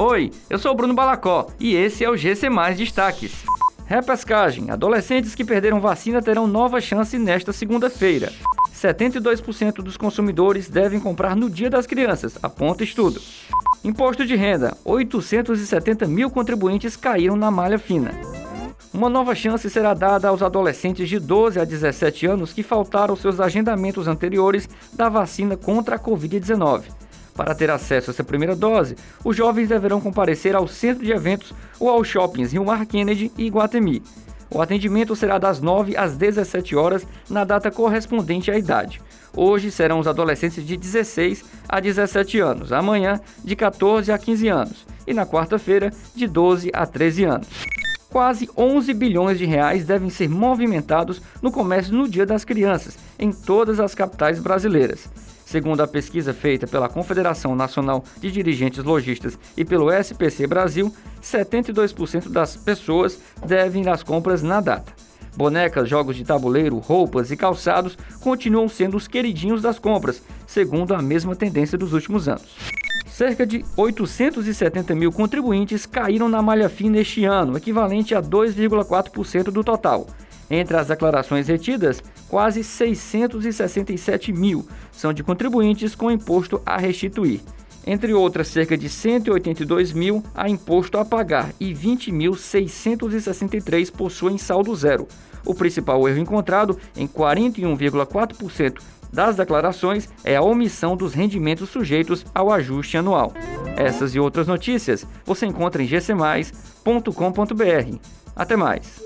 Oi, eu sou o Bruno Balacó e esse é o GC Mais Destaques. Repescagem: adolescentes que perderam vacina terão nova chance nesta segunda-feira. 72% dos consumidores devem comprar no Dia das Crianças, aponta estudo. Imposto de renda: 870 mil contribuintes caíram na malha fina. Uma nova chance será dada aos adolescentes de 12 a 17 anos que faltaram seus agendamentos anteriores da vacina contra a Covid-19. Para ter acesso a essa primeira dose, os jovens deverão comparecer ao centro de eventos ou aos shoppings Rio Mar Kennedy e Guatemi. O atendimento será das 9 às 17 horas na data correspondente à idade. Hoje serão os adolescentes de 16 a 17 anos, amanhã de 14 a 15 anos e na quarta-feira de 12 a 13 anos. Quase 11 bilhões de reais devem ser movimentados no comércio no Dia das Crianças, em todas as capitais brasileiras. Segundo a pesquisa feita pela Confederação Nacional de Dirigentes Logistas e pelo SPC Brasil, 72% das pessoas devem ir às compras na data. Bonecas, jogos de tabuleiro, roupas e calçados continuam sendo os queridinhos das compras, segundo a mesma tendência dos últimos anos. Cerca de 870 mil contribuintes caíram na malha fina este ano, equivalente a 2,4% do total. Entre as declarações retidas, quase 667 mil são de contribuintes com imposto a restituir. Entre outras, cerca de 182 mil a imposto a pagar e 20.663 possuem saldo zero. O principal erro encontrado em 41,4% das declarações é a omissão dos rendimentos sujeitos ao ajuste anual. Essas e outras notícias você encontra em gcmais.com.br. Até mais!